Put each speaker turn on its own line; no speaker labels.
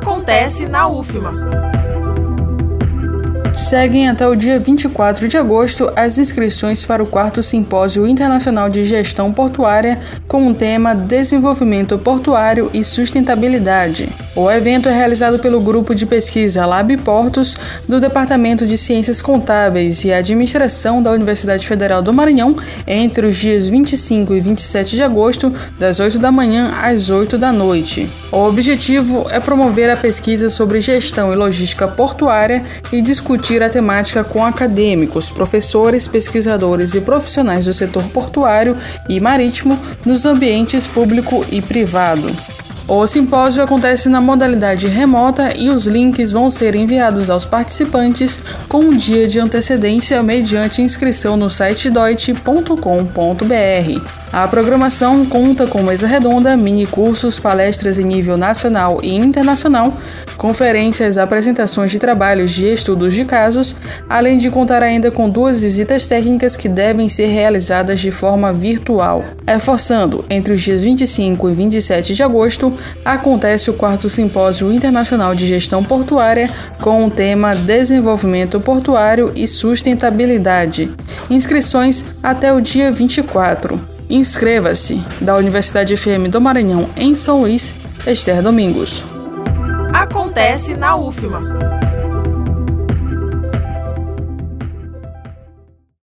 Acontece na UFMA.
Seguem até o dia 24 de agosto as inscrições para o quarto Simpósio Internacional de Gestão Portuária com o tema Desenvolvimento Portuário e Sustentabilidade. O evento é realizado pelo grupo de pesquisa Lab Portos do Departamento de Ciências Contábeis e Administração da Universidade Federal do Maranhão entre os dias 25 e 27 de agosto, das 8 da manhã às 8 da noite. O objetivo é promover a pesquisa sobre gestão e logística portuária e discutir discutir a temática com acadêmicos, professores, pesquisadores e profissionais do setor portuário e marítimo nos ambientes público e privado. O simpósio acontece na modalidade remota e os links vão ser enviados aos participantes com um dia de antecedência mediante inscrição no site deutsche.com.br. A programação conta com mesa redonda, mini cursos, palestras em nível nacional e internacional, conferências, apresentações de trabalhos de estudos de casos, além de contar ainda com duas visitas técnicas que devem ser realizadas de forma virtual. Reforçando, entre os dias 25 e 27 de agosto, acontece o quarto Simpósio Internacional de Gestão Portuária com o tema Desenvolvimento Portuário e Sustentabilidade. Inscrições até o dia 24. Inscreva-se da Universidade FM do Maranhão em São Luís, Esther Domingos.
Acontece na UFMA.